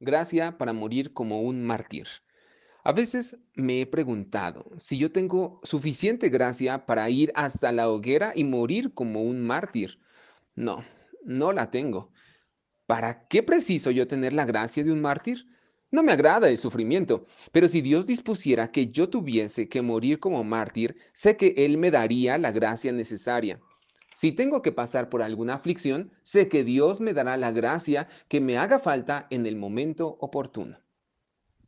Gracia para morir como un mártir. A veces me he preguntado si yo tengo suficiente gracia para ir hasta la hoguera y morir como un mártir. No, no la tengo. ¿Para qué preciso yo tener la gracia de un mártir? No me agrada el sufrimiento, pero si Dios dispusiera que yo tuviese que morir como mártir, sé que Él me daría la gracia necesaria. Si tengo que pasar por alguna aflicción, sé que Dios me dará la gracia que me haga falta en el momento oportuno.